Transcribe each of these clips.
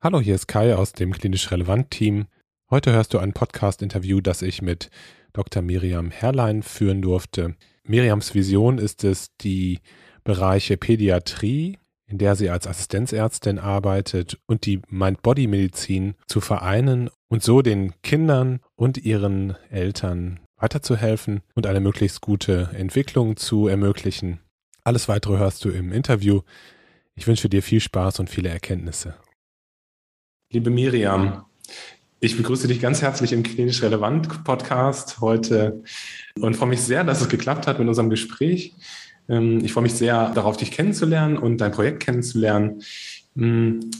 Hallo, hier ist Kai aus dem Klinisch Relevant Team. Heute hörst du ein Podcast-Interview, das ich mit Dr. Miriam Herrlein führen durfte. Miriams Vision ist es, die Bereiche Pädiatrie, in der sie als Assistenzärztin arbeitet, und die Mind-Body-Medizin zu vereinen und so den Kindern und ihren Eltern weiterzuhelfen und eine möglichst gute Entwicklung zu ermöglichen. Alles weitere hörst du im Interview. Ich wünsche dir viel Spaß und viele Erkenntnisse. Liebe Miriam, ich begrüße dich ganz herzlich im Klinisch Relevant Podcast heute und freue mich sehr, dass es geklappt hat mit unserem Gespräch. Ähm, ich freue mich sehr darauf, dich kennenzulernen und dein Projekt kennenzulernen. Hm,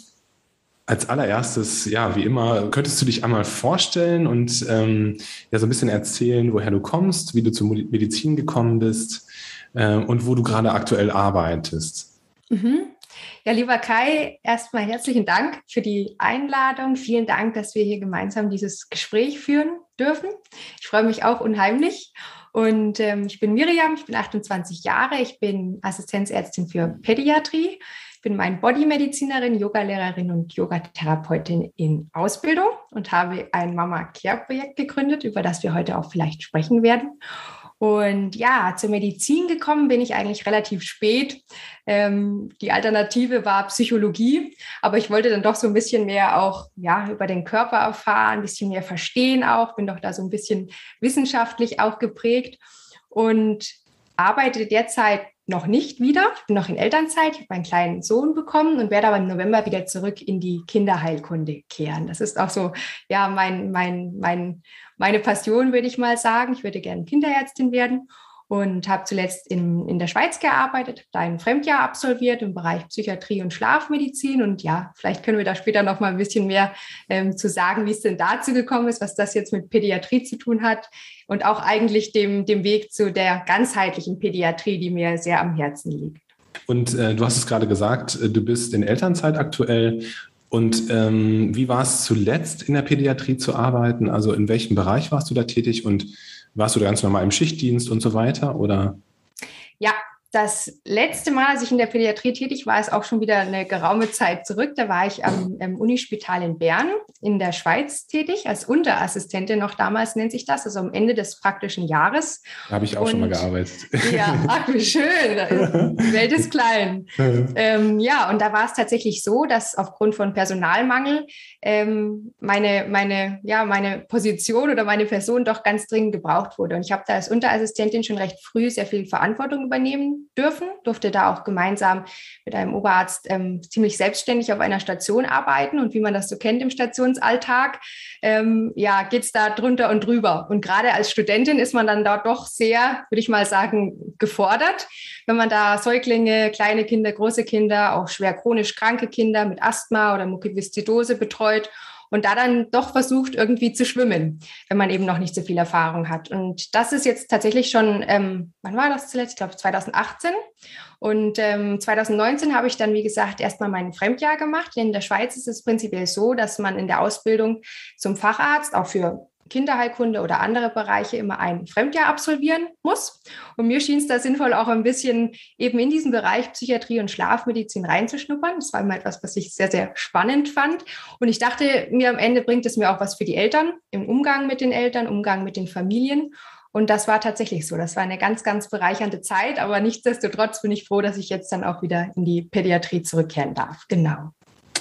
als allererstes, ja, wie immer, könntest du dich einmal vorstellen und ähm, ja so ein bisschen erzählen, woher du kommst, wie du zur Medizin gekommen bist äh, und wo du gerade aktuell arbeitest. Mhm. Ja, lieber Kai, erstmal herzlichen Dank für die Einladung. Vielen Dank, dass wir hier gemeinsam dieses Gespräch führen dürfen. Ich freue mich auch unheimlich. Und ähm, ich bin Miriam, ich bin 28 Jahre, ich bin Assistenzärztin für Pädiatrie, ich bin mein Bodymedizinerin, Yogalehrerin und Yogatherapeutin in Ausbildung und habe ein Mama Care Projekt gegründet, über das wir heute auch vielleicht sprechen werden. Und ja, zur Medizin gekommen bin ich eigentlich relativ spät. Ähm, die Alternative war Psychologie, aber ich wollte dann doch so ein bisschen mehr auch ja, über den Körper erfahren, ein bisschen mehr verstehen auch, bin doch da so ein bisschen wissenschaftlich auch geprägt und arbeite derzeit noch nicht wieder. Ich bin noch in Elternzeit. Ich habe einen kleinen Sohn bekommen und werde aber im November wieder zurück in die Kinderheilkunde kehren. Das ist auch so, ja, mein, mein, mein meine Passion, würde ich mal sagen. Ich würde gerne Kinderärztin werden und habe zuletzt in, in der Schweiz gearbeitet, da ein Fremdjahr absolviert im Bereich Psychiatrie und Schlafmedizin. Und ja, vielleicht können wir da später noch mal ein bisschen mehr ähm, zu sagen, wie es denn dazu gekommen ist, was das jetzt mit Pädiatrie zu tun hat und auch eigentlich dem, dem Weg zu der ganzheitlichen Pädiatrie, die mir sehr am Herzen liegt. Und äh, du hast es gerade gesagt, äh, du bist in Elternzeit aktuell und ähm, wie war es zuletzt in der Pädiatrie zu arbeiten? Also in welchem Bereich warst du da tätig und warst du da ganz normal im Schichtdienst und so weiter? Oder? Ja, das letzte Mal, als ich in der Pädiatrie tätig war, ist auch schon wieder eine geraume Zeit zurück. Da war ich am, am Unispital in Bern in der Schweiz tätig, als Unterassistentin noch damals nennt sich das, also am Ende des praktischen Jahres. Da habe ich auch Und, schon mal gearbeitet. Ja, ach, wie schön. Die Welt ist klein. ähm, ja, und da war es tatsächlich so, dass aufgrund von Personalmangel ähm, meine, meine, ja, meine Position oder meine Person doch ganz dringend gebraucht wurde. Und ich habe da als Unterassistentin schon recht früh sehr viel Verantwortung übernehmen dürfen, durfte da auch gemeinsam mit einem Oberarzt ähm, ziemlich selbstständig auf einer Station arbeiten. Und wie man das so kennt im Stationsalltag, ähm, ja, geht es da drunter und drüber. Und gerade als Studentin ist man dann dort doch sehr, würde ich mal sagen, gefordert, wenn man da Säuglinge, kleine Kinder, große Kinder, auch schwer chronisch kranke Kinder mit Asthma oder Mukoviszidose betreut und da dann doch versucht, irgendwie zu schwimmen, wenn man eben noch nicht so viel Erfahrung hat. Und das ist jetzt tatsächlich schon, ähm, wann war das zuletzt? Ich glaube 2018. Und ähm, 2019 habe ich dann, wie gesagt, erstmal mein Fremdjahr gemacht. In der Schweiz ist es prinzipiell so, dass man in der Ausbildung zum Facharzt auch für Kinderheilkunde oder andere Bereiche immer ein Fremdjahr absolvieren muss. Und mir schien es da sinnvoll, auch ein bisschen eben in diesen Bereich Psychiatrie und Schlafmedizin reinzuschnuppern. Das war immer etwas, was ich sehr, sehr spannend fand. Und ich dachte, mir am Ende bringt es mir auch was für die Eltern, im Umgang mit den Eltern, Umgang mit den Familien. Und das war tatsächlich so. Das war eine ganz, ganz bereichernde Zeit. Aber nichtsdestotrotz bin ich froh, dass ich jetzt dann auch wieder in die Pädiatrie zurückkehren darf. Genau.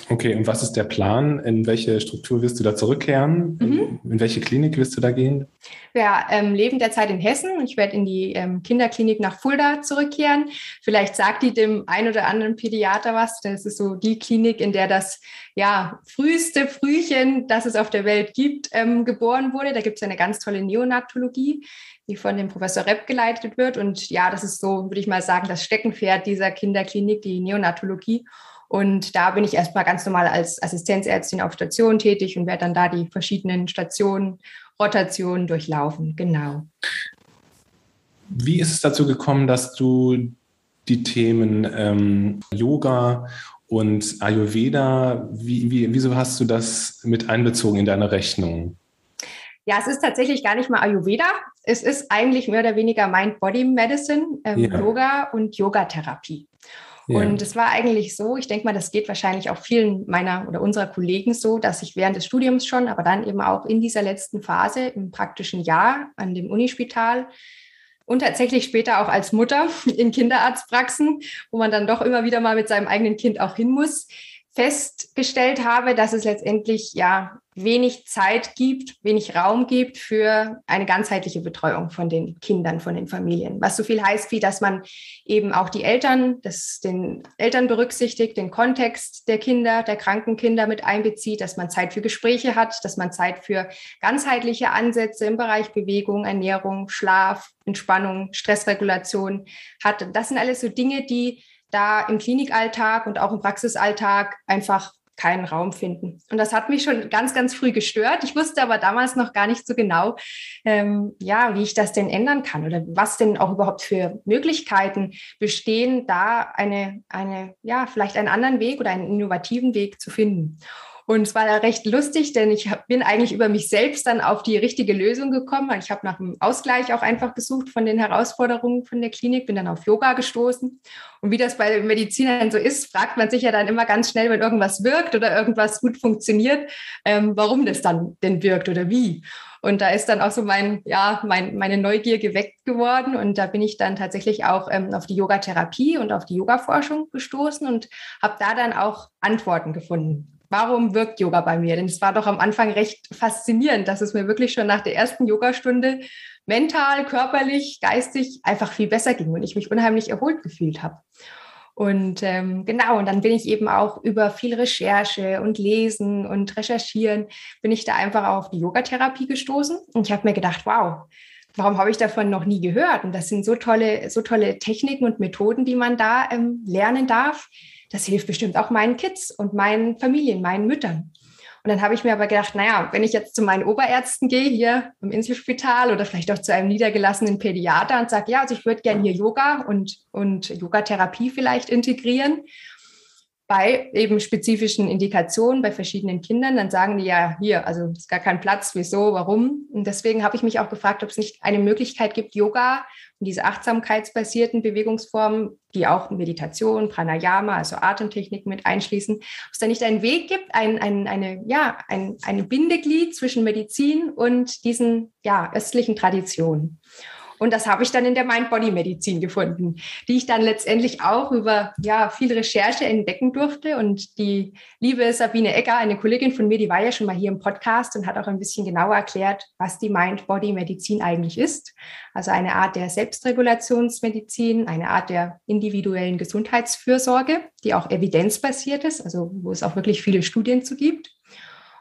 Okay, und was ist der Plan? In welche Struktur wirst du da zurückkehren? Mhm. In welche Klinik wirst du da gehen? Wir ähm, leben derzeit in Hessen und ich werde in die ähm, Kinderklinik nach Fulda zurückkehren. Vielleicht sagt die dem ein oder anderen Pädiater was. Das ist so die Klinik, in der das ja, früheste Frühchen, das es auf der Welt gibt, ähm, geboren wurde. Da gibt es eine ganz tolle Neonatologie, die von dem Professor Repp geleitet wird. Und ja, das ist so, würde ich mal sagen, das Steckenpferd dieser Kinderklinik, die Neonatologie. Und da bin ich erstmal ganz normal als Assistenzärztin auf Station tätig und werde dann da die verschiedenen Stationen, Rotationen durchlaufen. Genau. Wie ist es dazu gekommen, dass du die Themen ähm, Yoga und Ayurveda, wie, wie, wieso hast du das mit einbezogen in deine Rechnung? Ja, es ist tatsächlich gar nicht mal Ayurveda. Es ist eigentlich mehr oder weniger Mind-Body-Medicine, ähm, ja. Yoga und Yogatherapie. Und es war eigentlich so, ich denke mal, das geht wahrscheinlich auch vielen meiner oder unserer Kollegen so, dass ich während des Studiums schon, aber dann eben auch in dieser letzten Phase im praktischen Jahr an dem Unispital und tatsächlich später auch als Mutter in Kinderarztpraxen, wo man dann doch immer wieder mal mit seinem eigenen Kind auch hin muss, festgestellt habe, dass es letztendlich ja wenig Zeit gibt, wenig Raum gibt für eine ganzheitliche Betreuung von den Kindern, von den Familien. Was so viel heißt, wie dass man eben auch die Eltern, das, den Eltern berücksichtigt, den Kontext der Kinder, der kranken Kinder mit einbezieht, dass man Zeit für Gespräche hat, dass man Zeit für ganzheitliche Ansätze im Bereich Bewegung, Ernährung, Schlaf, Entspannung, Stressregulation hat. Das sind alles so Dinge, die da im Klinikalltag und auch im Praxisalltag einfach keinen Raum finden. Und das hat mich schon ganz, ganz früh gestört. Ich wusste aber damals noch gar nicht so genau, ähm, ja, wie ich das denn ändern kann oder was denn auch überhaupt für Möglichkeiten bestehen, da eine, eine, ja, vielleicht einen anderen Weg oder einen innovativen Weg zu finden. Und es war recht lustig, denn ich bin eigentlich über mich selbst dann auf die richtige Lösung gekommen. Ich habe nach einem Ausgleich auch einfach gesucht von den Herausforderungen von der Klinik, bin dann auf Yoga gestoßen. Und wie das bei Medizinern so ist, fragt man sich ja dann immer ganz schnell, wenn irgendwas wirkt oder irgendwas gut funktioniert, ähm, warum das dann denn wirkt oder wie. Und da ist dann auch so mein, ja, mein, meine Neugier geweckt geworden. Und da bin ich dann tatsächlich auch ähm, auf die Yogatherapie und auf die Yoga-Forschung gestoßen und habe da dann auch Antworten gefunden warum wirkt Yoga bei mir? Denn es war doch am Anfang recht faszinierend, dass es mir wirklich schon nach der ersten Yogastunde mental, körperlich, geistig einfach viel besser ging und ich mich unheimlich erholt gefühlt habe. Und ähm, genau, und dann bin ich eben auch über viel Recherche und Lesen und Recherchieren, bin ich da einfach auf die Yogatherapie gestoßen. Und ich habe mir gedacht, wow, warum habe ich davon noch nie gehört? Und das sind so tolle, so tolle Techniken und Methoden, die man da ähm, lernen darf das hilft bestimmt auch meinen Kids und meinen Familien, meinen Müttern. Und dann habe ich mir aber gedacht, naja, wenn ich jetzt zu meinen Oberärzten gehe, hier im Inselspital oder vielleicht auch zu einem niedergelassenen Pädiater und sage, ja, also ich würde gerne hier Yoga und, und Yogatherapie vielleicht integrieren bei eben spezifischen Indikationen bei verschiedenen Kindern, dann sagen die ja, hier, also ist gar kein Platz, wieso, warum. Und deswegen habe ich mich auch gefragt, ob es nicht eine Möglichkeit gibt, Yoga und diese achtsamkeitsbasierten Bewegungsformen, die auch Meditation, Pranayama, also Atemtechnik mit einschließen, ob es da nicht einen Weg gibt, ein, ein, eine, ja, ein, ein Bindeglied zwischen Medizin und diesen ja, östlichen Traditionen. Und das habe ich dann in der Mind-Body-Medizin gefunden, die ich dann letztendlich auch über ja, viel Recherche entdecken durfte. Und die liebe Sabine Egger, eine Kollegin von mir, die war ja schon mal hier im Podcast und hat auch ein bisschen genauer erklärt, was die Mind-Body-Medizin eigentlich ist. Also eine Art der Selbstregulationsmedizin, eine Art der individuellen Gesundheitsfürsorge, die auch evidenzbasiert ist, also wo es auch wirklich viele Studien zu gibt.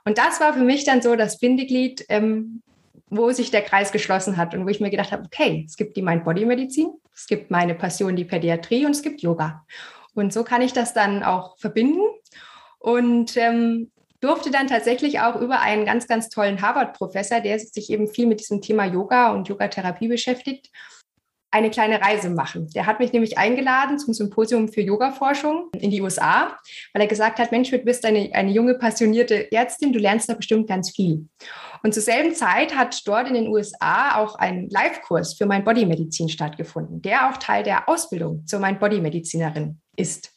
Und das war für mich dann so das Bindeglied, ähm, wo sich der Kreis geschlossen hat und wo ich mir gedacht habe, okay, es gibt die Mind-Body-Medizin, es gibt meine Passion, die Pädiatrie und es gibt Yoga. Und so kann ich das dann auch verbinden und ähm, durfte dann tatsächlich auch über einen ganz, ganz tollen Harvard-Professor, der sich eben viel mit diesem Thema Yoga und Yogatherapie beschäftigt, eine kleine Reise machen. Der hat mich nämlich eingeladen zum Symposium für Yoga-Forschung in die USA, weil er gesagt hat, Mensch, du bist eine, eine junge, passionierte Ärztin, du lernst da bestimmt ganz viel. Und zur selben Zeit hat dort in den USA auch ein Live-Kurs für Mind Body Medizin stattgefunden, der auch Teil der Ausbildung zur Mind Body Medizinerin ist.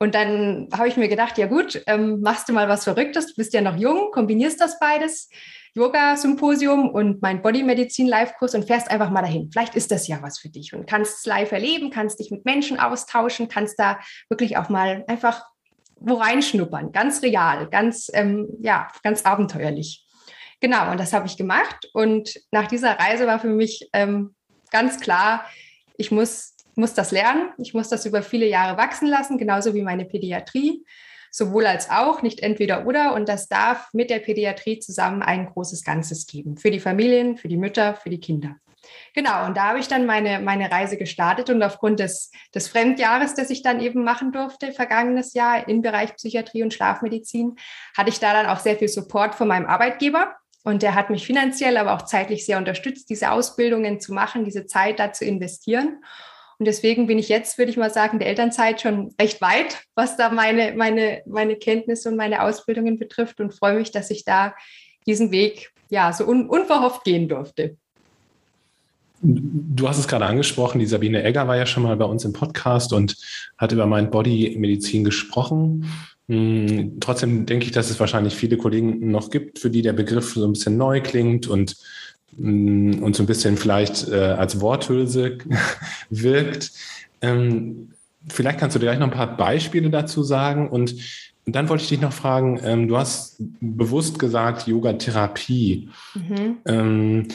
Und dann habe ich mir gedacht, ja gut, ähm, machst du mal was Verrücktes, du bist ja noch jung, kombinierst das beides, Yoga-Symposium und mein Bodymedizin-Live-Kurs und fährst einfach mal dahin. Vielleicht ist das ja was für dich und kannst es live erleben, kannst dich mit Menschen austauschen, kannst da wirklich auch mal einfach wo reinschnuppern, ganz real, ganz, ähm, ja, ganz abenteuerlich. Genau, und das habe ich gemacht. Und nach dieser Reise war für mich ähm, ganz klar, ich muss muss das lernen, ich muss das über viele Jahre wachsen lassen, genauso wie meine Pädiatrie, sowohl als auch, nicht entweder oder. Und das darf mit der Pädiatrie zusammen ein großes Ganzes geben, für die Familien, für die Mütter, für die Kinder. Genau, und da habe ich dann meine, meine Reise gestartet und aufgrund des, des Fremdjahres, das ich dann eben machen durfte, vergangenes Jahr im Bereich Psychiatrie und Schlafmedizin, hatte ich da dann auch sehr viel Support von meinem Arbeitgeber. Und der hat mich finanziell, aber auch zeitlich sehr unterstützt, diese Ausbildungen zu machen, diese Zeit da zu investieren. Und deswegen bin ich jetzt, würde ich mal sagen, der Elternzeit schon recht weit, was da meine, meine, meine Kenntnisse und meine Ausbildungen betrifft und freue mich, dass ich da diesen Weg ja so un, unverhofft gehen durfte. Du hast es gerade angesprochen, die Sabine Egger war ja schon mal bei uns im Podcast und hat über Mind Body Medizin gesprochen. Hm, trotzdem denke ich, dass es wahrscheinlich viele Kollegen noch gibt, für die der Begriff so ein bisschen neu klingt und und so ein bisschen vielleicht äh, als Worthülse wirkt. Ähm, vielleicht kannst du dir gleich noch ein paar Beispiele dazu sagen. Und dann wollte ich dich noch fragen, ähm, du hast bewusst gesagt Yoga-Therapie. Mhm. Ähm,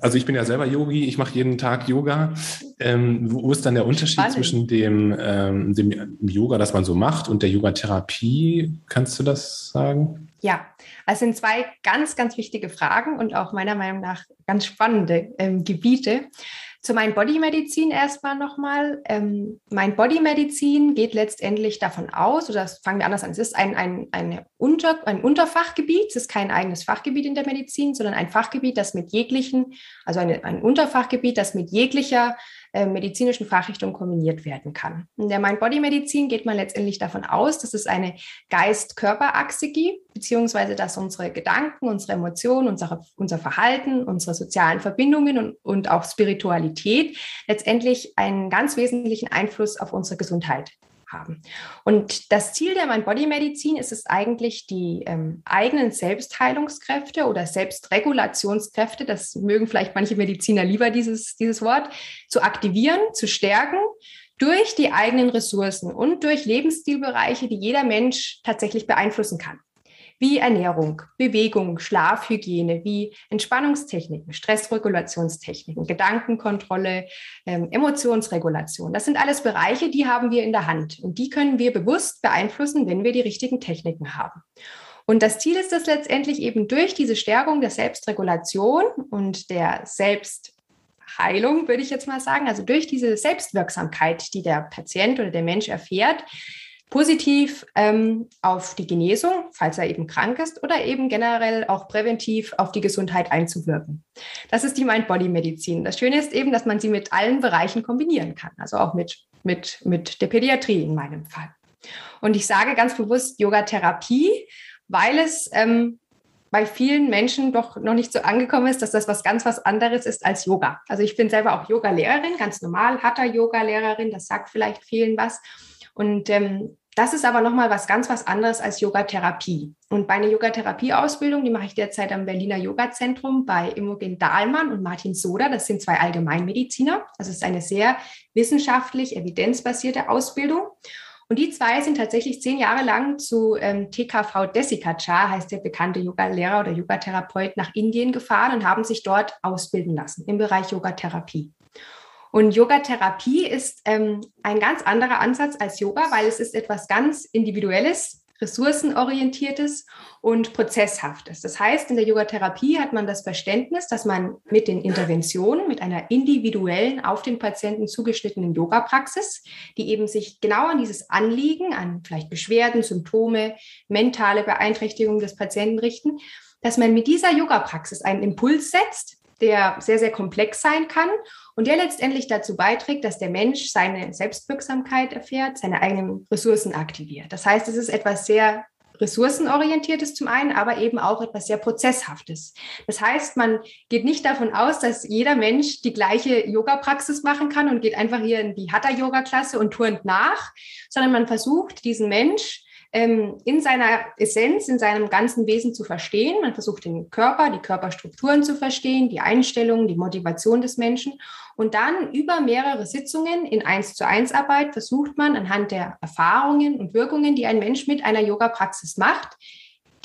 also ich bin ja selber Yogi, ich mache jeden Tag Yoga. Ähm, wo ist dann der Unterschied Spannend. zwischen dem, ähm, dem Yoga, das man so macht, und der Yoga-Therapie? Kannst du das sagen? Ja, also sind zwei ganz, ganz wichtige Fragen und auch meiner Meinung nach ganz spannende ähm, Gebiete. Zu Mind Body Medizin erstmal nochmal. Ähm, Mind Body Medizin geht letztendlich davon aus, oder fangen wir anders an, es ist ein, ein, eine Unter, ein Unterfachgebiet, es ist kein eigenes Fachgebiet in der Medizin, sondern ein Fachgebiet, das mit jeglichen, also eine, ein Unterfachgebiet, das mit jeglicher äh, medizinischen Fachrichtungen kombiniert werden kann. In der Mind-Body-Medizin geht man letztendlich davon aus, dass es eine Geist-Körper-Achse gibt, beziehungsweise dass unsere Gedanken, unsere Emotionen, unsere, unser Verhalten, unsere sozialen Verbindungen und, und auch Spiritualität letztendlich einen ganz wesentlichen Einfluss auf unsere Gesundheit haben. Und das Ziel der Mind-Body-Medizin ist es eigentlich, die ähm, eigenen Selbstheilungskräfte oder Selbstregulationskräfte, das mögen vielleicht manche Mediziner lieber dieses, dieses Wort, zu aktivieren, zu stärken durch die eigenen Ressourcen und durch Lebensstilbereiche, die jeder Mensch tatsächlich beeinflussen kann wie Ernährung, Bewegung, Schlafhygiene, wie Entspannungstechniken, Stressregulationstechniken, Gedankenkontrolle, ähm, Emotionsregulation. Das sind alles Bereiche, die haben wir in der Hand und die können wir bewusst beeinflussen, wenn wir die richtigen Techniken haben. Und das Ziel ist es letztendlich eben durch diese Stärkung der Selbstregulation und der Selbstheilung, würde ich jetzt mal sagen, also durch diese Selbstwirksamkeit, die der Patient oder der Mensch erfährt, positiv ähm, auf die Genesung, falls er eben krank ist, oder eben generell auch präventiv auf die Gesundheit einzuwirken. Das ist die Mind-Body-Medizin. Das Schöne ist eben, dass man sie mit allen Bereichen kombinieren kann, also auch mit, mit, mit der Pädiatrie in meinem Fall. Und ich sage ganz bewusst Yoga-Therapie, weil es ähm, bei vielen Menschen doch noch nicht so angekommen ist, dass das was ganz was anderes ist als Yoga. Also ich bin selber auch Yoga-Lehrerin, ganz normal, Hatha-Yoga-Lehrerin, das sagt vielleicht vielen was. Und ähm, das ist aber nochmal was ganz was anderes als Yogatherapie. Und bei einer Yogatherapie-Ausbildung, die mache ich derzeit am Berliner Yoga-Zentrum bei Imogen Dahlmann und Martin Soda. Das sind zwei Allgemeinmediziner. Das ist eine sehr wissenschaftlich, evidenzbasierte Ausbildung. Und die zwei sind tatsächlich zehn Jahre lang zu ähm, TKV Desikachar, heißt der bekannte Yoga-Lehrer oder Yogatherapeut, nach Indien gefahren und haben sich dort ausbilden lassen im Bereich Yogatherapie. Und Yoga-Therapie ist ähm, ein ganz anderer Ansatz als Yoga, weil es ist etwas ganz Individuelles, ressourcenorientiertes und prozesshaftes. Das heißt, in der Yoga-Therapie hat man das Verständnis, dass man mit den Interventionen, mit einer individuellen, auf den Patienten zugeschnittenen Yoga-Praxis, die eben sich genau an dieses Anliegen, an vielleicht Beschwerden, Symptome, mentale Beeinträchtigungen des Patienten richten, dass man mit dieser Yoga-Praxis einen Impuls setzt, der sehr, sehr komplex sein kann und der letztendlich dazu beiträgt, dass der Mensch seine Selbstwirksamkeit erfährt, seine eigenen Ressourcen aktiviert. Das heißt, es ist etwas sehr ressourcenorientiertes zum einen, aber eben auch etwas sehr prozesshaftes. Das heißt, man geht nicht davon aus, dass jeder Mensch die gleiche Yoga-Praxis machen kann und geht einfach hier in die Hatha-Yoga-Klasse und turnt nach, sondern man versucht, diesen Mensch ähm, in seiner Essenz, in seinem ganzen Wesen zu verstehen. Man versucht den Körper, die Körperstrukturen zu verstehen, die Einstellungen, die Motivation des Menschen. Und dann über mehrere Sitzungen in eins zu eins Arbeit versucht man anhand der Erfahrungen und Wirkungen, die ein Mensch mit einer Yoga-Praxis macht,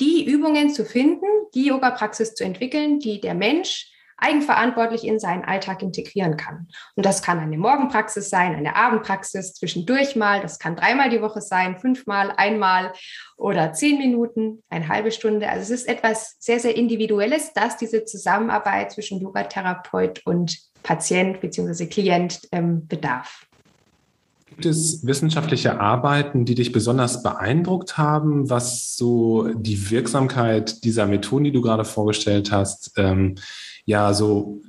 die Übungen zu finden, die Yoga-Praxis zu entwickeln, die der Mensch eigenverantwortlich in seinen Alltag integrieren kann. Und das kann eine Morgenpraxis sein, eine Abendpraxis, zwischendurch mal, das kann dreimal die Woche sein, fünfmal, einmal oder zehn Minuten, eine halbe Stunde. Also es ist etwas sehr, sehr Individuelles, dass diese Zusammenarbeit zwischen Yogatherapeut und Patient bzw. Klient ähm, bedarf. Gibt es wissenschaftliche Arbeiten, die dich besonders beeindruckt haben, was so die Wirksamkeit dieser Methoden, die du gerade vorgestellt hast, ähm, ja so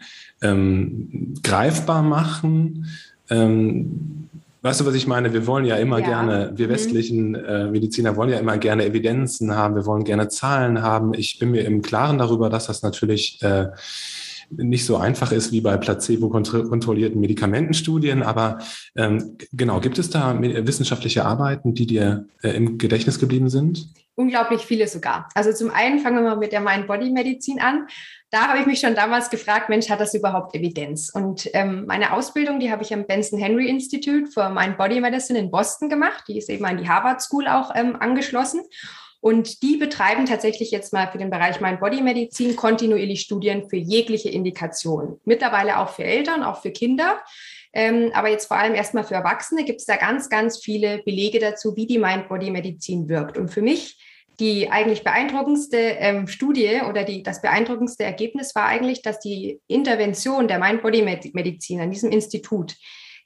ähm, greifbar machen? Ähm, weißt du, was ich meine? Wir wollen ja immer ja. gerne, wir mhm. westlichen äh, Mediziner wollen ja immer gerne Evidenzen haben, wir wollen gerne Zahlen haben. Ich bin mir im Klaren darüber, dass das natürlich äh, nicht so einfach ist wie bei placebo-kontrollierten Medikamentenstudien. Aber ähm, genau, gibt es da wissenschaftliche Arbeiten, die dir äh, im Gedächtnis geblieben sind? Unglaublich viele sogar. Also zum einen fangen wir mal mit der Mind-Body-Medizin an. Da habe ich mich schon damals gefragt, Mensch, hat das überhaupt Evidenz? Und ähm, meine Ausbildung, die habe ich am Benson Henry Institute for Mind Body Medicine in Boston gemacht. Die ist eben an die Harvard School auch ähm, angeschlossen. Und die betreiben tatsächlich jetzt mal für den Bereich Mind-Body-Medizin kontinuierlich Studien für jegliche Indikation. Mittlerweile auch für Eltern, auch für Kinder. Ähm, aber jetzt vor allem erstmal für Erwachsene gibt es da ganz, ganz viele Belege dazu, wie die Mind-Body-Medizin wirkt. Und für mich die eigentlich beeindruckendste ähm, Studie oder die, das beeindruckendste Ergebnis war eigentlich, dass die Intervention der Mind-Body-Medizin an diesem Institut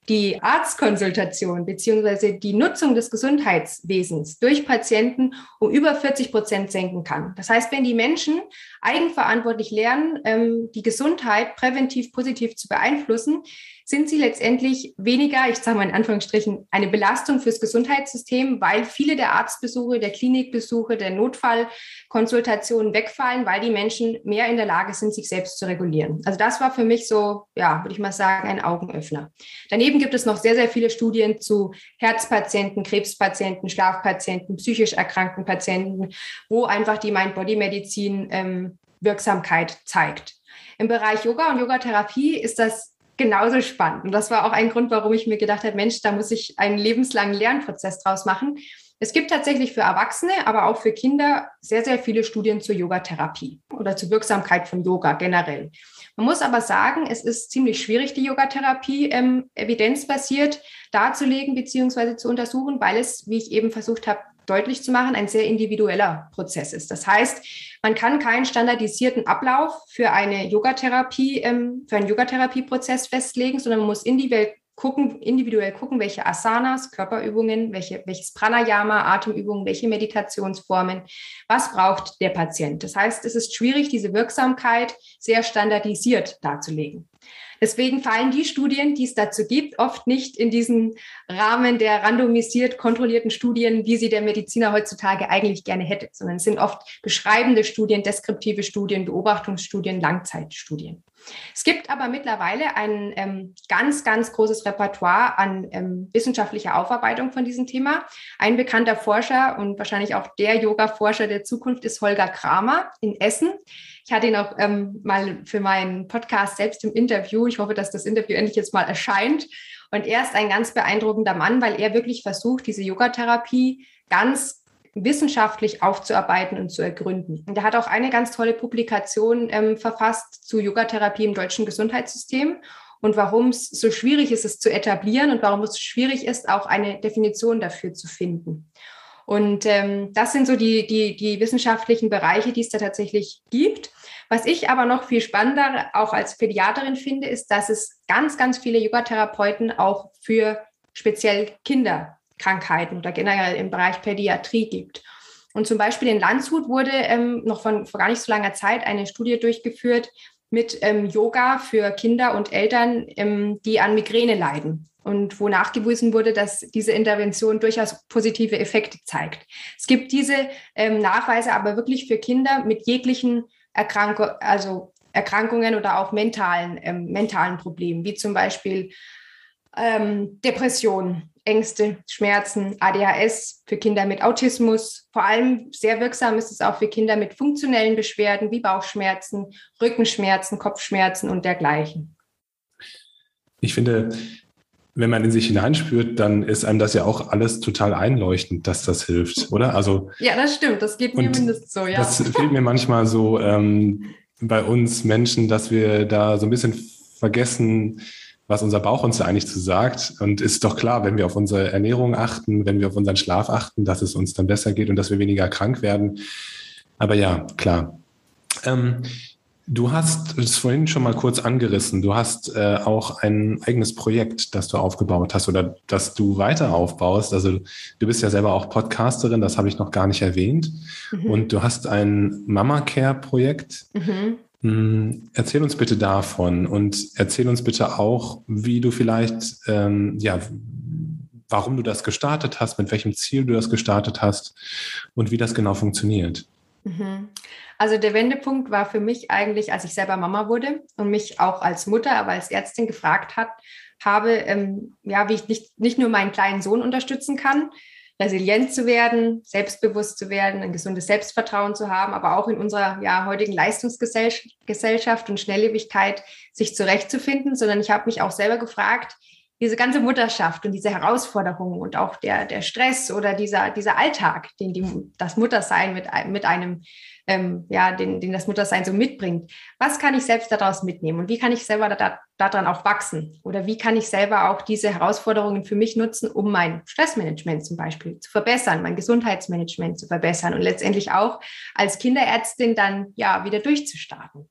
die Arztkonsultation beziehungsweise die Nutzung des Gesundheitswesens durch Patienten um über 40 Prozent senken kann. Das heißt, wenn die Menschen eigenverantwortlich lernen, ähm, die Gesundheit präventiv positiv zu beeinflussen, sind sie letztendlich weniger, ich sage mal in Anführungsstrichen, eine Belastung fürs Gesundheitssystem, weil viele der Arztbesuche, der Klinikbesuche, der Notfallkonsultationen wegfallen, weil die Menschen mehr in der Lage sind, sich selbst zu regulieren. Also das war für mich so, ja, würde ich mal sagen, ein Augenöffner. Daneben gibt es noch sehr, sehr viele Studien zu Herzpatienten, Krebspatienten, Schlafpatienten, psychisch erkrankten Patienten, wo einfach die Mind-Body-Medizin ähm, Wirksamkeit zeigt. Im Bereich Yoga und Yogatherapie ist das genauso spannend. Und das war auch ein Grund, warum ich mir gedacht habe, Mensch, da muss ich einen lebenslangen Lernprozess draus machen. Es gibt tatsächlich für Erwachsene, aber auch für Kinder sehr, sehr viele Studien zur Yogatherapie oder zur Wirksamkeit von Yoga generell. Man muss aber sagen, es ist ziemlich schwierig, die Yogatherapie ähm, evidenzbasiert darzulegen bzw. zu untersuchen, weil es, wie ich eben versucht habe, deutlich zu machen, ein sehr individueller Prozess ist. Das heißt, man kann keinen standardisierten Ablauf für eine Yogatherapie, ähm, für einen Yogatherapieprozess festlegen, sondern man muss individuell gucken, individuell gucken, welche Asanas, Körperübungen, welche, welches Pranayama, Atemübungen, welche Meditationsformen, was braucht der Patient. Das heißt, es ist schwierig, diese Wirksamkeit sehr standardisiert darzulegen. Deswegen fallen die Studien, die es dazu gibt, oft nicht in diesen Rahmen der randomisiert kontrollierten Studien, wie sie der Mediziner heutzutage eigentlich gerne hätte, sondern es sind oft beschreibende Studien, deskriptive Studien, Beobachtungsstudien, Langzeitstudien. Es gibt aber mittlerweile ein ähm, ganz, ganz großes Repertoire an ähm, wissenschaftlicher Aufarbeitung von diesem Thema. Ein bekannter Forscher und wahrscheinlich auch der Yoga-Forscher der Zukunft ist Holger Kramer in Essen. Ich hatte ihn auch ähm, mal für meinen Podcast selbst im Interview. Ich hoffe, dass das Interview endlich jetzt mal erscheint. Und er ist ein ganz beeindruckender Mann, weil er wirklich versucht, diese Yogatherapie ganz wissenschaftlich aufzuarbeiten und zu ergründen. Und er hat auch eine ganz tolle Publikation ähm, verfasst zu Yogatherapie im deutschen Gesundheitssystem und warum es so schwierig ist, es zu etablieren und warum es schwierig ist, auch eine Definition dafür zu finden. Und ähm, das sind so die, die, die wissenschaftlichen Bereiche, die es da tatsächlich gibt. Was ich aber noch viel spannender auch als Pädiaterin finde, ist, dass es ganz, ganz viele Yogatherapeuten auch für speziell Kinder Krankheiten oder generell im Bereich Pädiatrie gibt. Und zum Beispiel in Landshut wurde ähm, noch von vor gar nicht so langer Zeit eine Studie durchgeführt, mit ähm, Yoga für Kinder und Eltern, ähm, die an Migräne leiden und wo nachgewiesen wurde, dass diese Intervention durchaus positive Effekte zeigt. Es gibt diese ähm, Nachweise aber wirklich für Kinder mit jeglichen Erkrankungen, also Erkrankungen oder auch mentalen, ähm, mentalen Problemen, wie zum Beispiel ähm, Depression, Ängste, Schmerzen, ADHS für Kinder mit Autismus. Vor allem sehr wirksam ist es auch für Kinder mit funktionellen Beschwerden wie Bauchschmerzen, Rückenschmerzen, Kopfschmerzen und dergleichen. Ich finde, wenn man in sich hineinspürt, dann ist einem das ja auch alles total einleuchtend, dass das hilft, oder? Also ja, das stimmt. Das geht mir mindestens so. Ja. Das fehlt mir manchmal so ähm, bei uns Menschen, dass wir da so ein bisschen vergessen, was unser Bauch uns da eigentlich zu sagt. Und ist doch klar, wenn wir auf unsere Ernährung achten, wenn wir auf unseren Schlaf achten, dass es uns dann besser geht und dass wir weniger krank werden. Aber ja, klar. Ähm, du hast es vorhin schon mal kurz angerissen. Du hast äh, auch ein eigenes Projekt, das du aufgebaut hast oder das du weiter aufbaust. Also du bist ja selber auch Podcasterin, das habe ich noch gar nicht erwähnt. Mhm. Und du hast ein Mama Care Projekt. Mhm. Hm, erzähl uns bitte davon und erzähl uns bitte auch, wie du vielleicht, ähm, ja, warum du das gestartet hast, mit welchem Ziel du das gestartet hast und wie das genau funktioniert. Mhm. Also der Wendepunkt war für mich eigentlich, als ich selber Mama wurde und mich auch als Mutter, aber als Ärztin gefragt hat, habe, ähm, ja, wie ich nicht, nicht nur meinen kleinen Sohn unterstützen kann, resilient zu werden, selbstbewusst zu werden, ein gesundes Selbstvertrauen zu haben, aber auch in unserer ja, heutigen Leistungsgesellschaft und Schnelllebigkeit sich zurechtzufinden, sondern ich habe mich auch selber gefragt, diese ganze Mutterschaft und diese Herausforderungen und auch der, der Stress oder dieser, dieser Alltag, den die, das Muttersein mit, mit einem ähm, ja, den, den das Muttersein so mitbringt. Was kann ich selbst daraus mitnehmen und wie kann ich selber da, daran auch wachsen? Oder wie kann ich selber auch diese Herausforderungen für mich nutzen, um mein Stressmanagement zum Beispiel zu verbessern, mein Gesundheitsmanagement zu verbessern und letztendlich auch als Kinderärztin dann ja wieder durchzustarten.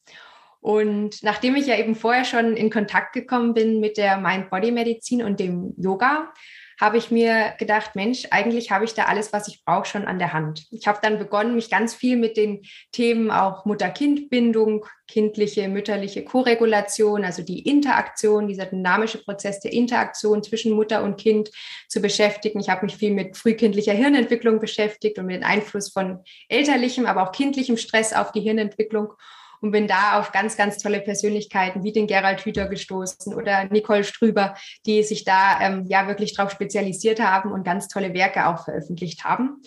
Und nachdem ich ja eben vorher schon in Kontakt gekommen bin mit der Mind-Body-Medizin und dem Yoga, habe ich mir gedacht, Mensch, eigentlich habe ich da alles, was ich brauche, schon an der Hand. Ich habe dann begonnen, mich ganz viel mit den Themen auch Mutter-Kind-Bindung, kindliche, mütterliche Koregulation, also die Interaktion, dieser dynamische Prozess der Interaktion zwischen Mutter und Kind zu beschäftigen. Ich habe mich viel mit frühkindlicher Hirnentwicklung beschäftigt und mit dem Einfluss von elterlichem, aber auch kindlichem Stress auf die Hirnentwicklung und bin da auf ganz, ganz tolle Persönlichkeiten wie den Gerald Hüther gestoßen oder Nicole Strüber, die sich da ähm, ja wirklich darauf spezialisiert haben und ganz tolle Werke auch veröffentlicht haben.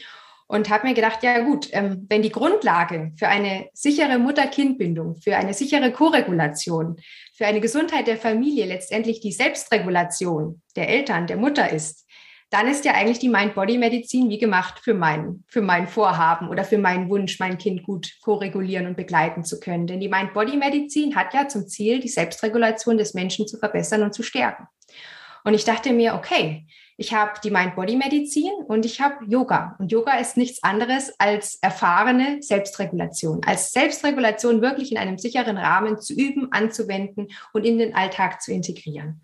Und habe mir gedacht, ja gut, ähm, wenn die Grundlage für eine sichere Mutter-Kind-Bindung, für eine sichere Koregulation, für eine Gesundheit der Familie letztendlich die Selbstregulation der Eltern, der Mutter ist, dann ist ja eigentlich die Mind-Body-Medizin wie gemacht für mein, für mein Vorhaben oder für meinen Wunsch, mein Kind gut koregulieren und begleiten zu können. Denn die Mind-Body-Medizin hat ja zum Ziel, die Selbstregulation des Menschen zu verbessern und zu stärken. Und ich dachte mir, okay, ich habe die Mind-Body-Medizin und ich habe Yoga. Und Yoga ist nichts anderes als erfahrene Selbstregulation. Als Selbstregulation wirklich in einem sicheren Rahmen zu üben, anzuwenden und in den Alltag zu integrieren.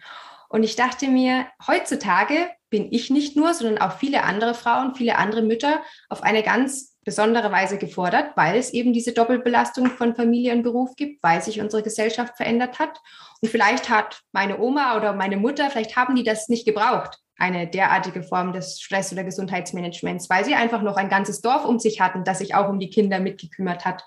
Und ich dachte mir, heutzutage bin ich nicht nur, sondern auch viele andere Frauen, viele andere Mütter auf eine ganz besondere Weise gefordert, weil es eben diese Doppelbelastung von Familie und Beruf gibt, weil sich unsere Gesellschaft verändert hat. Und vielleicht hat meine Oma oder meine Mutter, vielleicht haben die das nicht gebraucht eine derartige Form des Stress- oder Gesundheitsmanagements, weil sie einfach noch ein ganzes Dorf um sich hatten, das sich auch um die Kinder mitgekümmert hat,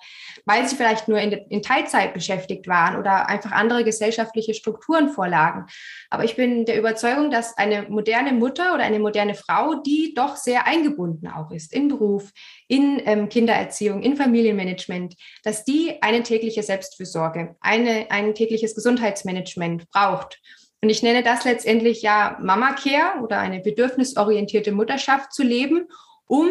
weil sie vielleicht nur in, in, Teilzeit beschäftigt waren oder einfach andere gesellschaftliche Strukturen vorlagen. Aber ich bin der Überzeugung, dass eine moderne Mutter oder eine moderne Frau, die doch sehr eingebunden auch ist in Beruf, in ähm, Kindererziehung, in Familienmanagement, dass die eine tägliche Selbstfürsorge, eine, ein tägliches Gesundheitsmanagement braucht und ich nenne das letztendlich ja Mama Care oder eine bedürfnisorientierte Mutterschaft zu leben, um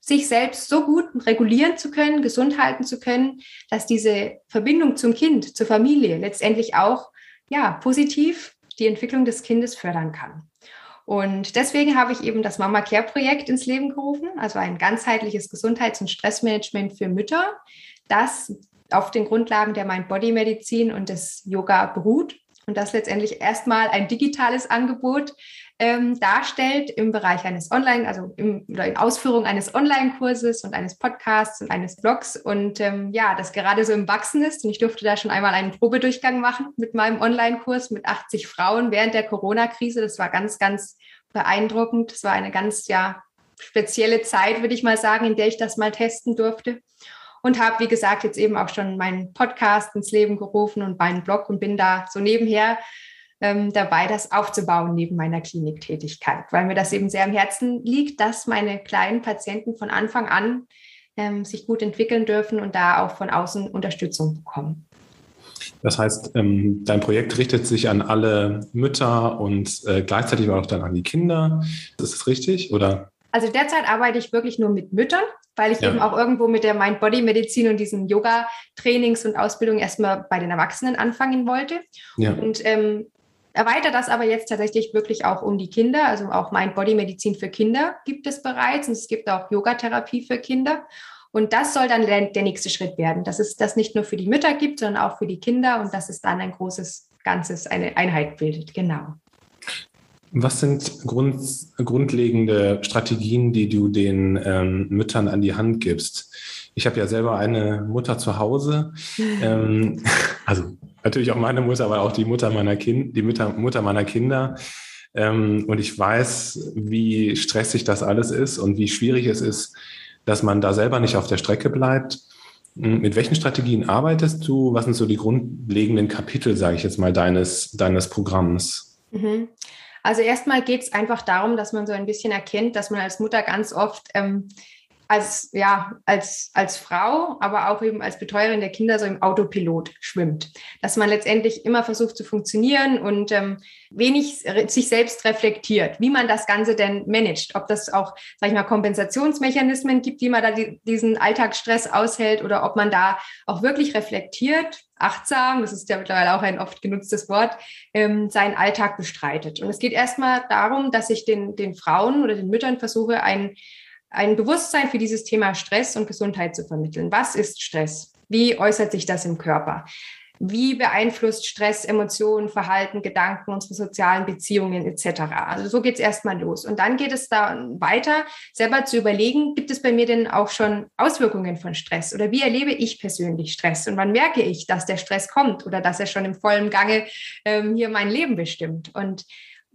sich selbst so gut regulieren zu können, gesund halten zu können, dass diese Verbindung zum Kind, zur Familie letztendlich auch ja positiv die Entwicklung des Kindes fördern kann. Und deswegen habe ich eben das Mama Care Projekt ins Leben gerufen, also ein ganzheitliches Gesundheits- und Stressmanagement für Mütter, das auf den Grundlagen der Mind-Body-Medizin und des Yoga beruht und das letztendlich erstmal ein digitales Angebot ähm, darstellt im Bereich eines Online, also im, oder in Ausführung eines Online-Kurses und eines Podcasts und eines Blogs und ähm, ja, das gerade so im Wachsen ist. Und ich durfte da schon einmal einen Probedurchgang machen mit meinem Online-Kurs mit 80 Frauen während der Corona-Krise. Das war ganz, ganz beeindruckend. Das war eine ganz, ja, spezielle Zeit, würde ich mal sagen, in der ich das mal testen durfte. Und habe, wie gesagt, jetzt eben auch schon meinen Podcast ins Leben gerufen und meinen Blog und bin da so nebenher ähm, dabei, das aufzubauen neben meiner Kliniktätigkeit, weil mir das eben sehr am Herzen liegt, dass meine kleinen Patienten von Anfang an ähm, sich gut entwickeln dürfen und da auch von außen Unterstützung bekommen. Das heißt, ähm, dein Projekt richtet sich an alle Mütter und äh, gleichzeitig auch dann an die Kinder. Ist das richtig? Oder? Also derzeit arbeite ich wirklich nur mit Müttern, weil ich ja. eben auch irgendwo mit der Mind-Body-Medizin und diesen Yoga-Trainings und Ausbildungen erstmal bei den Erwachsenen anfangen wollte. Ja. Und ähm, erweitere das aber jetzt tatsächlich wirklich auch um die Kinder. Also auch Mind-Body-Medizin für Kinder gibt es bereits und es gibt auch Yogatherapie für Kinder. Und das soll dann der, der nächste Schritt werden, dass es das nicht nur für die Mütter gibt, sondern auch für die Kinder und dass es dann ein großes Ganzes, eine Einheit bildet. Genau. Was sind Grund, grundlegende Strategien, die du den ähm, Müttern an die Hand gibst? Ich habe ja selber eine Mutter zu Hause, ähm, also natürlich auch meine Mutter, aber auch die Mutter meiner Kind, die Mutter, Mutter meiner Kinder. Ähm, und ich weiß, wie stressig das alles ist und wie schwierig es ist, dass man da selber nicht auf der Strecke bleibt. Hm, mit welchen Strategien arbeitest du? Was sind so die grundlegenden Kapitel, sage ich jetzt mal, deines, deines Programms? Mhm. Also erstmal geht es einfach darum, dass man so ein bisschen erkennt, dass man als Mutter ganz oft ähm, als, ja, als, als Frau, aber auch eben als Betreuerin der Kinder so im Autopilot schwimmt. Dass man letztendlich immer versucht zu funktionieren und ähm, wenig sich selbst reflektiert, wie man das Ganze denn managt. Ob das auch, sag ich mal, Kompensationsmechanismen gibt, wie man da die, diesen Alltagsstress aushält oder ob man da auch wirklich reflektiert, achtsam, das ist ja mittlerweile auch ein oft genutztes Wort, ähm, seinen Alltag bestreitet. Und es geht erstmal darum, dass ich den, den Frauen oder den Müttern versuche, ein ein Bewusstsein für dieses Thema Stress und Gesundheit zu vermitteln. Was ist Stress? Wie äußert sich das im Körper? Wie beeinflusst Stress Emotionen, Verhalten, Gedanken, unsere sozialen Beziehungen etc.? Also so geht es erstmal los. Und dann geht es da weiter, selber zu überlegen, gibt es bei mir denn auch schon Auswirkungen von Stress? Oder wie erlebe ich persönlich Stress? Und wann merke ich, dass der Stress kommt oder dass er schon im vollen Gange ähm, hier mein Leben bestimmt? Und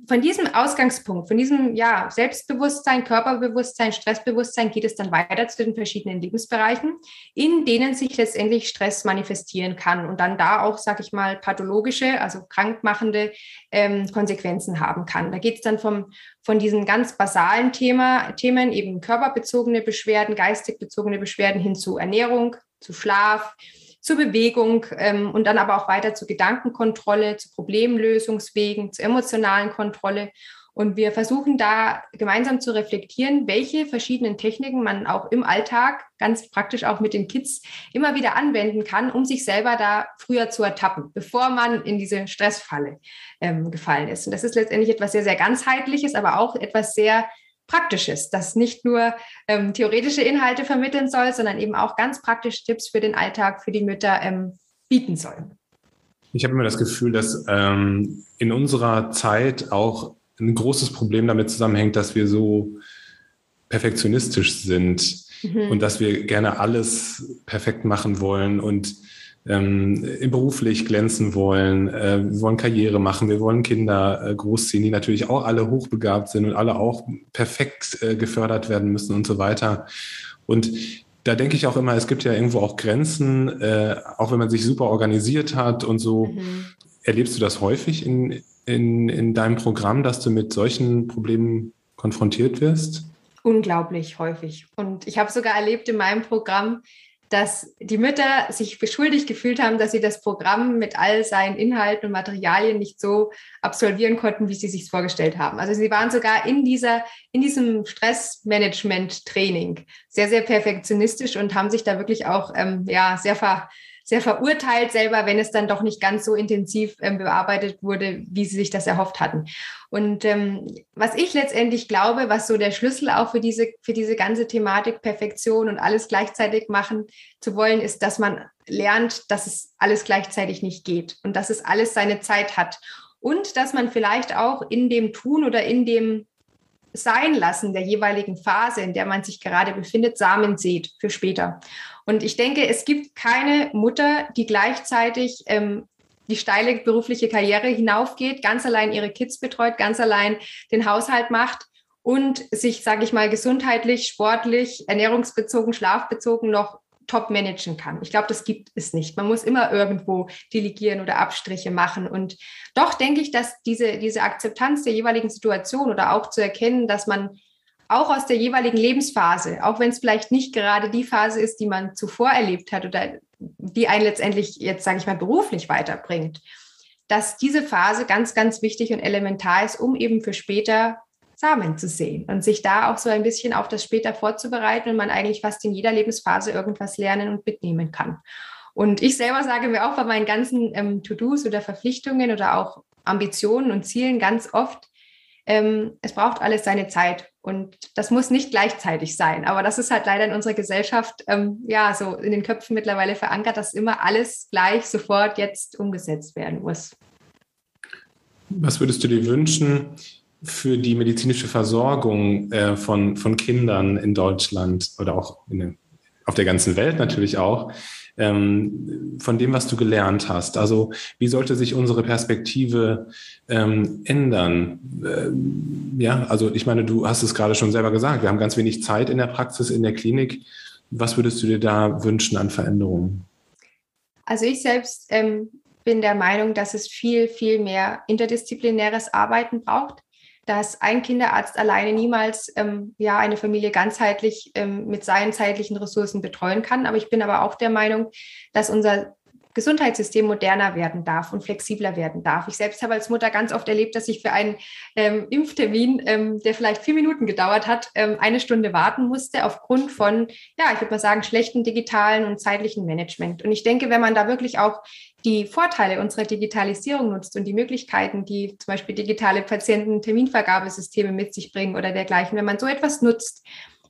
von diesem Ausgangspunkt, von diesem ja, Selbstbewusstsein, Körperbewusstsein, Stressbewusstsein geht es dann weiter zu den verschiedenen Lebensbereichen, in denen sich letztendlich Stress manifestieren kann und dann da auch, sage ich mal, pathologische, also krankmachende ähm, Konsequenzen haben kann. Da geht es dann vom, von diesen ganz basalen Thema, Themen, eben körperbezogene Beschwerden, geistig bezogene Beschwerden hin zu Ernährung, zu Schlaf, zur Bewegung ähm, und dann aber auch weiter zur Gedankenkontrolle, zu Problemlösungswegen, zur emotionalen Kontrolle. Und wir versuchen da gemeinsam zu reflektieren, welche verschiedenen Techniken man auch im Alltag, ganz praktisch auch mit den Kids, immer wieder anwenden kann, um sich selber da früher zu ertappen, bevor man in diese Stressfalle ähm, gefallen ist. Und das ist letztendlich etwas sehr, sehr ganzheitliches, aber auch etwas sehr Praktisches, das nicht nur ähm, theoretische Inhalte vermitteln soll, sondern eben auch ganz praktische Tipps für den Alltag, für die Mütter ähm, bieten soll. Ich habe immer das Gefühl, dass ähm, in unserer Zeit auch ein großes Problem damit zusammenhängt, dass wir so perfektionistisch sind mhm. und dass wir gerne alles perfekt machen wollen und ähm, beruflich glänzen wollen, äh, wir wollen Karriere machen, wir wollen Kinder äh, großziehen, die natürlich auch alle hochbegabt sind und alle auch perfekt äh, gefördert werden müssen und so weiter. Und da denke ich auch immer, es gibt ja irgendwo auch Grenzen, äh, auch wenn man sich super organisiert hat und so. Mhm. Erlebst du das häufig in, in, in deinem Programm, dass du mit solchen Problemen konfrontiert wirst? Unglaublich häufig. Und ich habe sogar erlebt in meinem Programm, dass die Mütter sich beschuldigt gefühlt haben, dass sie das Programm mit all seinen Inhalten und Materialien nicht so absolvieren konnten, wie sie sich vorgestellt haben. Also sie waren sogar in dieser, in diesem Stressmanagement-Training sehr, sehr perfektionistisch und haben sich da wirklich auch ähm, ja, sehr ver, sehr verurteilt selber, wenn es dann doch nicht ganz so intensiv ähm, bearbeitet wurde, wie sie sich das erhofft hatten. Und ähm, was ich letztendlich glaube, was so der Schlüssel auch für diese, für diese ganze Thematik Perfektion und alles gleichzeitig machen zu wollen, ist, dass man lernt, dass es alles gleichzeitig nicht geht und dass es alles seine Zeit hat und dass man vielleicht auch in dem Tun oder in dem Sein lassen der jeweiligen Phase, in der man sich gerade befindet, Samen sät für später. Und ich denke, es gibt keine Mutter, die gleichzeitig ähm, die steile berufliche Karriere hinaufgeht, ganz allein ihre Kids betreut, ganz allein den Haushalt macht und sich, sage ich mal, gesundheitlich, sportlich, ernährungsbezogen, schlafbezogen noch top managen kann. Ich glaube, das gibt es nicht. Man muss immer irgendwo delegieren oder Abstriche machen. Und doch denke ich, dass diese, diese Akzeptanz der jeweiligen Situation oder auch zu erkennen, dass man auch aus der jeweiligen Lebensphase, auch wenn es vielleicht nicht gerade die Phase ist, die man zuvor erlebt hat oder die einen letztendlich jetzt, sage ich mal, beruflich weiterbringt, dass diese Phase ganz, ganz wichtig und elementar ist, um eben für später Samen zu sehen und sich da auch so ein bisschen auf das später vorzubereiten und man eigentlich fast in jeder Lebensphase irgendwas lernen und mitnehmen kann. Und ich selber sage mir auch bei meinen ganzen ähm, To-Dos oder Verpflichtungen oder auch Ambitionen und Zielen ganz oft, ähm, es braucht alles seine Zeit und das muss nicht gleichzeitig sein. Aber das ist halt leider in unserer Gesellschaft ähm, ja so in den Köpfen mittlerweile verankert, dass immer alles gleich sofort jetzt umgesetzt werden muss. Was würdest du dir wünschen, für die medizinische Versorgung äh, von, von Kindern in Deutschland oder auch in, auf der ganzen Welt natürlich auch, ähm, von dem, was du gelernt hast. Also wie sollte sich unsere Perspektive ähm, ändern? Ähm, ja, also ich meine, du hast es gerade schon selber gesagt, wir haben ganz wenig Zeit in der Praxis, in der Klinik. Was würdest du dir da wünschen an Veränderungen? Also ich selbst ähm, bin der Meinung, dass es viel, viel mehr interdisziplinäres Arbeiten braucht dass ein Kinderarzt alleine niemals ähm, ja, eine Familie ganzheitlich ähm, mit seinen zeitlichen Ressourcen betreuen kann. Aber ich bin aber auch der Meinung, dass unser Gesundheitssystem moderner werden darf und flexibler werden darf. Ich selbst habe als Mutter ganz oft erlebt, dass ich für einen ähm, Impftermin, ähm, der vielleicht vier Minuten gedauert hat, ähm, eine Stunde warten musste aufgrund von, ja, ich würde mal sagen, schlechten digitalen und zeitlichen Management. Und ich denke, wenn man da wirklich auch die Vorteile unserer Digitalisierung nutzt und die Möglichkeiten, die zum Beispiel digitale Patienten-Terminvergabesysteme mit sich bringen oder dergleichen, wenn man so etwas nutzt,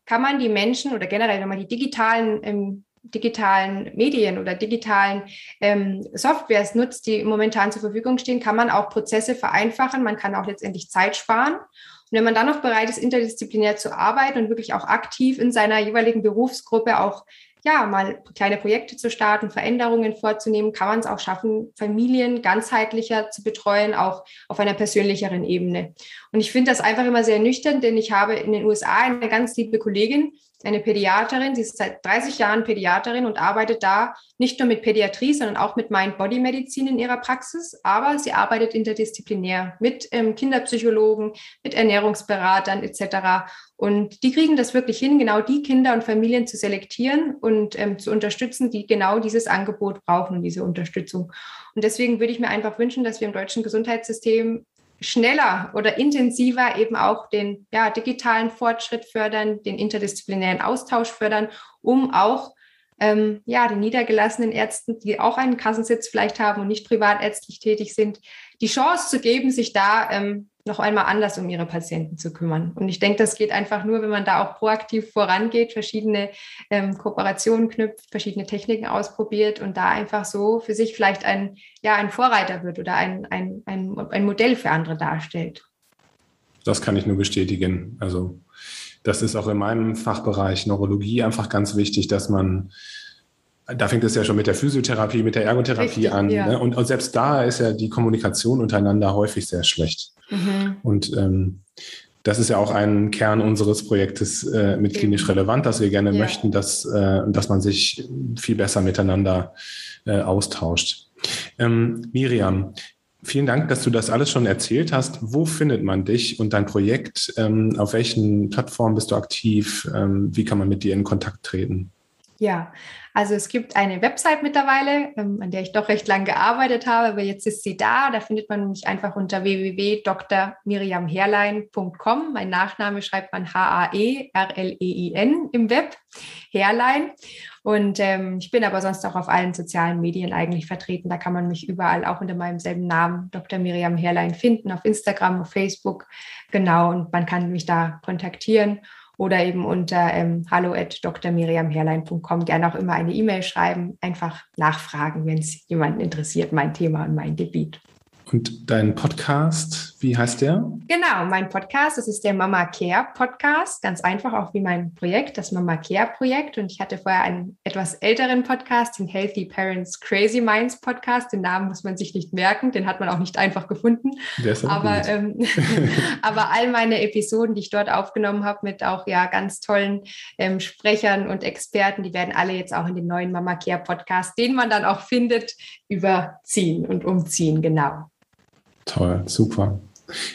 kann man die Menschen oder generell, wenn man die digitalen ähm, digitalen Medien oder digitalen ähm, Softwares nutzt, die momentan zur Verfügung stehen, kann man auch Prozesse vereinfachen. Man kann auch letztendlich Zeit sparen. Und wenn man dann noch bereit ist, interdisziplinär zu arbeiten und wirklich auch aktiv in seiner jeweiligen Berufsgruppe auch ja, mal kleine Projekte zu starten, Veränderungen vorzunehmen, kann man es auch schaffen, Familien ganzheitlicher zu betreuen, auch auf einer persönlicheren Ebene. Und ich finde das einfach immer sehr nüchtern, denn ich habe in den USA eine ganz liebe Kollegin, eine Pädiaterin. Sie ist seit 30 Jahren Pädiaterin und arbeitet da nicht nur mit Pädiatrie, sondern auch mit Mind-Body-Medizin in ihrer Praxis. Aber sie arbeitet interdisziplinär mit ähm, Kinderpsychologen, mit Ernährungsberatern etc. Und die kriegen das wirklich hin, genau die Kinder und Familien zu selektieren und ähm, zu unterstützen, die genau dieses Angebot brauchen und diese Unterstützung. Und deswegen würde ich mir einfach wünschen, dass wir im deutschen Gesundheitssystem schneller oder intensiver eben auch den ja, digitalen Fortschritt fördern, den interdisziplinären Austausch fördern, um auch ähm, ja, den niedergelassenen Ärzten, die auch einen Kassensitz vielleicht haben und nicht privatärztlich tätig sind, die Chance zu geben, sich da ähm, noch einmal anders um ihre Patienten zu kümmern. Und ich denke, das geht einfach nur, wenn man da auch proaktiv vorangeht, verschiedene ähm, Kooperationen knüpft, verschiedene Techniken ausprobiert und da einfach so für sich vielleicht ein, ja, ein Vorreiter wird oder ein, ein, ein, ein Modell für andere darstellt. Das kann ich nur bestätigen. Also das ist auch in meinem Fachbereich Neurologie einfach ganz wichtig, dass man da fängt es ja schon mit der Physiotherapie, mit der Ergotherapie Richtig, an. Ja. Ne? Und, und, selbst da ist ja die Kommunikation untereinander häufig sehr schlecht. Mhm. Und ähm, das ist ja auch ein Kern unseres Projektes äh, mit klinisch relevant, dass wir gerne ja. möchten, dass, äh, dass man sich viel besser miteinander äh, austauscht. Ähm, Miriam, vielen Dank, dass du das alles schon erzählt hast. Wo findet man dich und dein Projekt? Ähm, auf welchen Plattformen bist du aktiv? Ähm, wie kann man mit dir in Kontakt treten? Ja, also es gibt eine Website mittlerweile, ähm, an der ich doch recht lange gearbeitet habe, aber jetzt ist sie da. Da findet man mich einfach unter www.drmiriamherlein.com. Mein Nachname schreibt man H-A-E-R-L-E-I-N im Web, Herlein. Und ähm, ich bin aber sonst auch auf allen sozialen Medien eigentlich vertreten. Da kann man mich überall auch unter meinem selben Namen, Dr. Miriam Herlein, finden, auf Instagram, auf Facebook. Genau, und man kann mich da kontaktieren oder eben unter ähm, hallo at drmiriamherlein.com gerne auch immer eine E-Mail schreiben, einfach nachfragen, wenn es jemanden interessiert, mein Thema und mein Gebiet. Und dein Podcast, wie heißt der? Genau, mein Podcast, das ist der Mama Care Podcast. Ganz einfach auch wie mein Projekt, das Mama Care Projekt. Und ich hatte vorher einen etwas älteren Podcast, den Healthy Parents Crazy Minds Podcast. Den Namen muss man sich nicht merken, den hat man auch nicht einfach gefunden. Der ist aber, ähm, aber all meine Episoden, die ich dort aufgenommen habe, mit auch ja ganz tollen ähm, Sprechern und Experten, die werden alle jetzt auch in den neuen Mama Care Podcast, den man dann auch findet, überziehen und umziehen. Genau. Toll, super.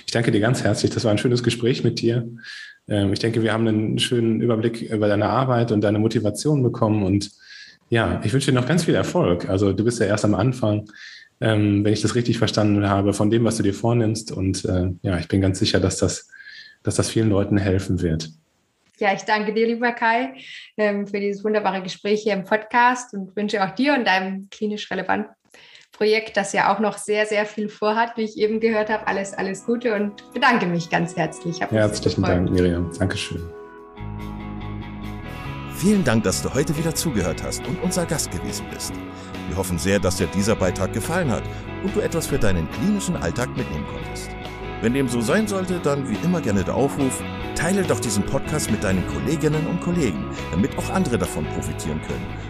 Ich danke dir ganz herzlich. Das war ein schönes Gespräch mit dir. Ähm, ich denke, wir haben einen schönen Überblick über deine Arbeit und deine Motivation bekommen. Und ja, ich wünsche dir noch ganz viel Erfolg. Also du bist ja erst am Anfang, ähm, wenn ich das richtig verstanden habe, von dem, was du dir vornimmst. Und äh, ja, ich bin ganz sicher, dass das, dass das vielen Leuten helfen wird. Ja, ich danke dir, lieber Kai, ähm, für dieses wunderbare Gespräch hier im Podcast und wünsche auch dir und deinem klinisch relevanten Projekt, das ja auch noch sehr, sehr viel vorhat, wie ich eben gehört habe. Alles, alles Gute und bedanke mich ganz herzlich. Herzlichen Dank, Miriam. Dankeschön. Vielen Dank, dass du heute wieder zugehört hast und unser Gast gewesen bist. Wir hoffen sehr, dass dir dieser Beitrag gefallen hat und du etwas für deinen klinischen Alltag mitnehmen konntest. Wenn dem so sein sollte, dann wie immer gerne der Aufruf, teile doch diesen Podcast mit deinen Kolleginnen und Kollegen, damit auch andere davon profitieren können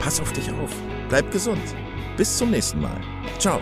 Pass auf dich auf, bleib gesund. Bis zum nächsten Mal. Ciao.